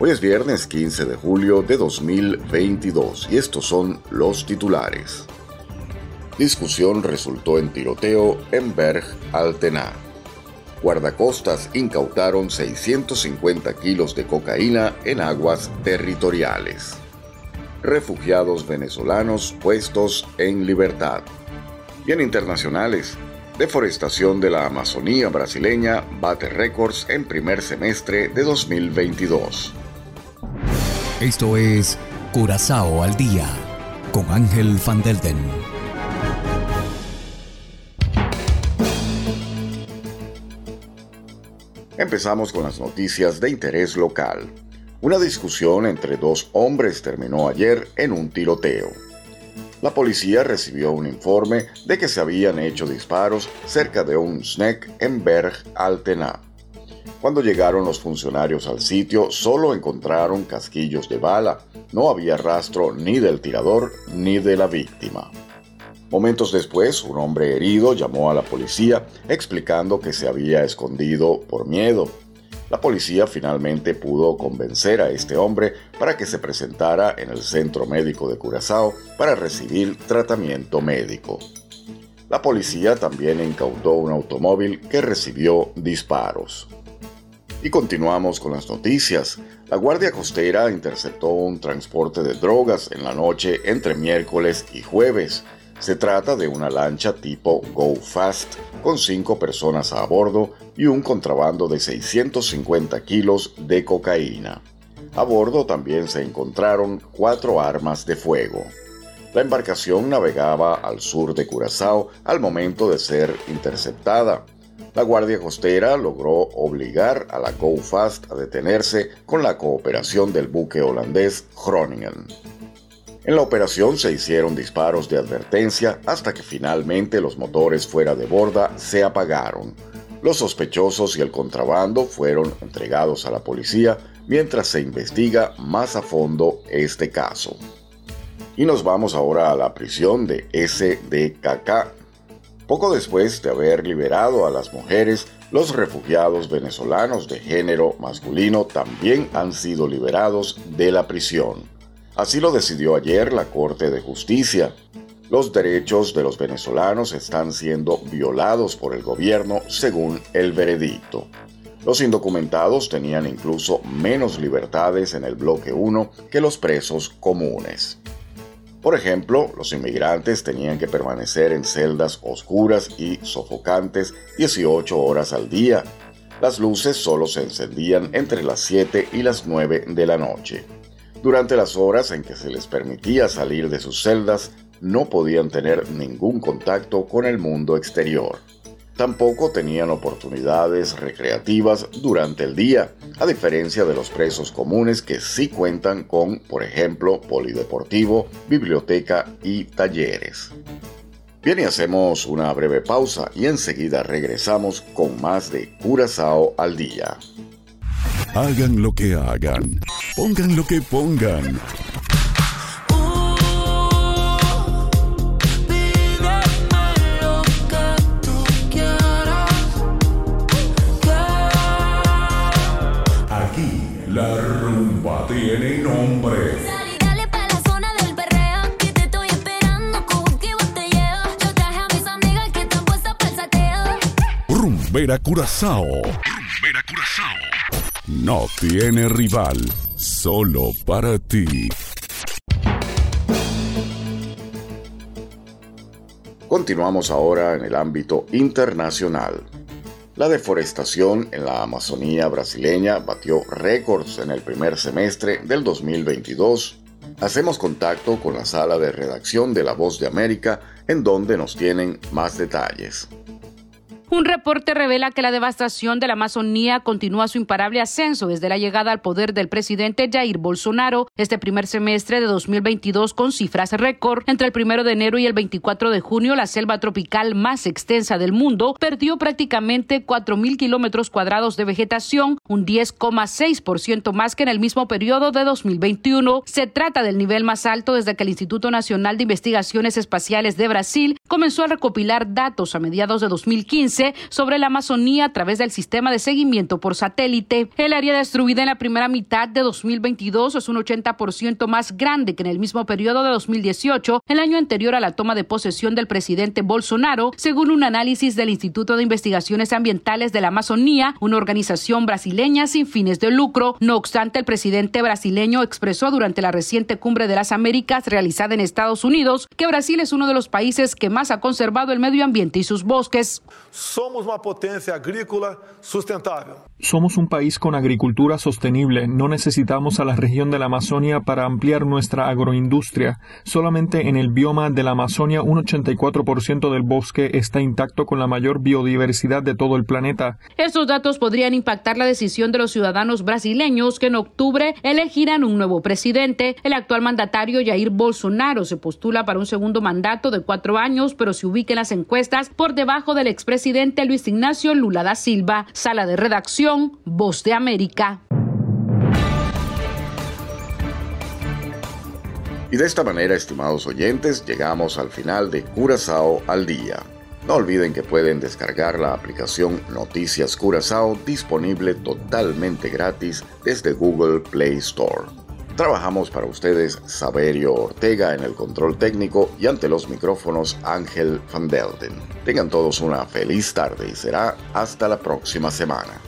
Hoy es viernes 15 de julio de 2022 y estos son los titulares. Discusión resultó en tiroteo en Berg Altena. Guardacostas incautaron 650 kilos de cocaína en aguas territoriales. Refugiados venezolanos puestos en libertad. Bien internacionales. Deforestación de la Amazonía brasileña bate récords en primer semestre de 2022. Esto es Curazao al día con Ángel Van Delden. Empezamos con las noticias de interés local. Una discusión entre dos hombres terminó ayer en un tiroteo. La policía recibió un informe de que se habían hecho disparos cerca de un snack en Berg Altena. Cuando llegaron los funcionarios al sitio, solo encontraron casquillos de bala. No había rastro ni del tirador ni de la víctima. Momentos después, un hombre herido llamó a la policía explicando que se había escondido por miedo. La policía finalmente pudo convencer a este hombre para que se presentara en el centro médico de Curazao para recibir tratamiento médico. La policía también incautó un automóvil que recibió disparos. Y continuamos con las noticias. La Guardia Costera interceptó un transporte de drogas en la noche entre miércoles y jueves. Se trata de una lancha tipo Go Fast con cinco personas a bordo y un contrabando de 650 kilos de cocaína. A bordo también se encontraron cuatro armas de fuego. La embarcación navegaba al sur de Curazao al momento de ser interceptada. La Guardia Costera logró obligar a la Go Fast a detenerse con la cooperación del buque holandés Groningen. En la operación se hicieron disparos de advertencia hasta que finalmente los motores fuera de borda se apagaron. Los sospechosos y el contrabando fueron entregados a la policía mientras se investiga más a fondo este caso. Y nos vamos ahora a la prisión de SDKK poco después de haber liberado a las mujeres, los refugiados venezolanos de género masculino también han sido liberados de la prisión. Así lo decidió ayer la Corte de Justicia. Los derechos de los venezolanos están siendo violados por el gobierno según el veredicto. Los indocumentados tenían incluso menos libertades en el bloque 1 que los presos comunes. Por ejemplo, los inmigrantes tenían que permanecer en celdas oscuras y sofocantes 18 horas al día. Las luces solo se encendían entre las 7 y las 9 de la noche. Durante las horas en que se les permitía salir de sus celdas, no podían tener ningún contacto con el mundo exterior. Tampoco tenían oportunidades recreativas durante el día, a diferencia de los presos comunes que sí cuentan con, por ejemplo, polideportivo, biblioteca y talleres. Bien, y hacemos una breve pausa y enseguida regresamos con más de Curazao al día. Hagan lo que hagan, pongan lo que pongan. Rumbera Curazao. Rumbera Curazao. No tiene rival, solo para ti. Continuamos ahora en el ámbito internacional. La deforestación en la Amazonía brasileña batió récords en el primer semestre del 2022. Hacemos contacto con la sala de redacción de La Voz de América, en donde nos tienen más detalles. Un reporte revela que la devastación de la Amazonía continúa su imparable ascenso desde la llegada al poder del presidente Jair Bolsonaro este primer semestre de 2022 con cifras récord. Entre el primero de enero y el 24 de junio, la selva tropical más extensa del mundo perdió prácticamente 4.000 kilómetros cuadrados de vegetación, un 10,6% más que en el mismo periodo de 2021. Se trata del nivel más alto desde que el Instituto Nacional de Investigaciones Espaciales de Brasil comenzó a recopilar datos a mediados de 2015 sobre la Amazonía a través del sistema de seguimiento por satélite. El área destruida en la primera mitad de 2022 es un 80% más grande que en el mismo periodo de 2018, el año anterior a la toma de posesión del presidente Bolsonaro, según un análisis del Instituto de Investigaciones Ambientales de la Amazonía, una organización brasileña sin fines de lucro. No obstante, el presidente brasileño expresó durante la reciente cumbre de las Américas realizada en Estados Unidos que Brasil es uno de los países que más ha conservado el medio ambiente y sus bosques. Somos una potencia agrícola sustentable. Somos un país con agricultura sostenible. No necesitamos a la región de la Amazonia para ampliar nuestra agroindustria. Solamente en el bioma de la Amazonia un 84% del bosque está intacto con la mayor biodiversidad de todo el planeta. Estos datos podrían impactar la decisión de los ciudadanos brasileños que en octubre elegirán un nuevo presidente. El actual mandatario Jair Bolsonaro se postula para un segundo mandato de cuatro años, pero se ubica en las encuestas por debajo del expresidente presidente Luis Ignacio Lula da Silva. Sala de redacción, Voz de América. Y de esta manera, estimados oyentes, llegamos al final de Curazao al día. No olviden que pueden descargar la aplicación Noticias Curazao disponible totalmente gratis desde Google Play Store. Trabajamos para ustedes Saberio Ortega en el control técnico y ante los micrófonos Ángel Van Delden. Tengan todos una feliz tarde y será hasta la próxima semana.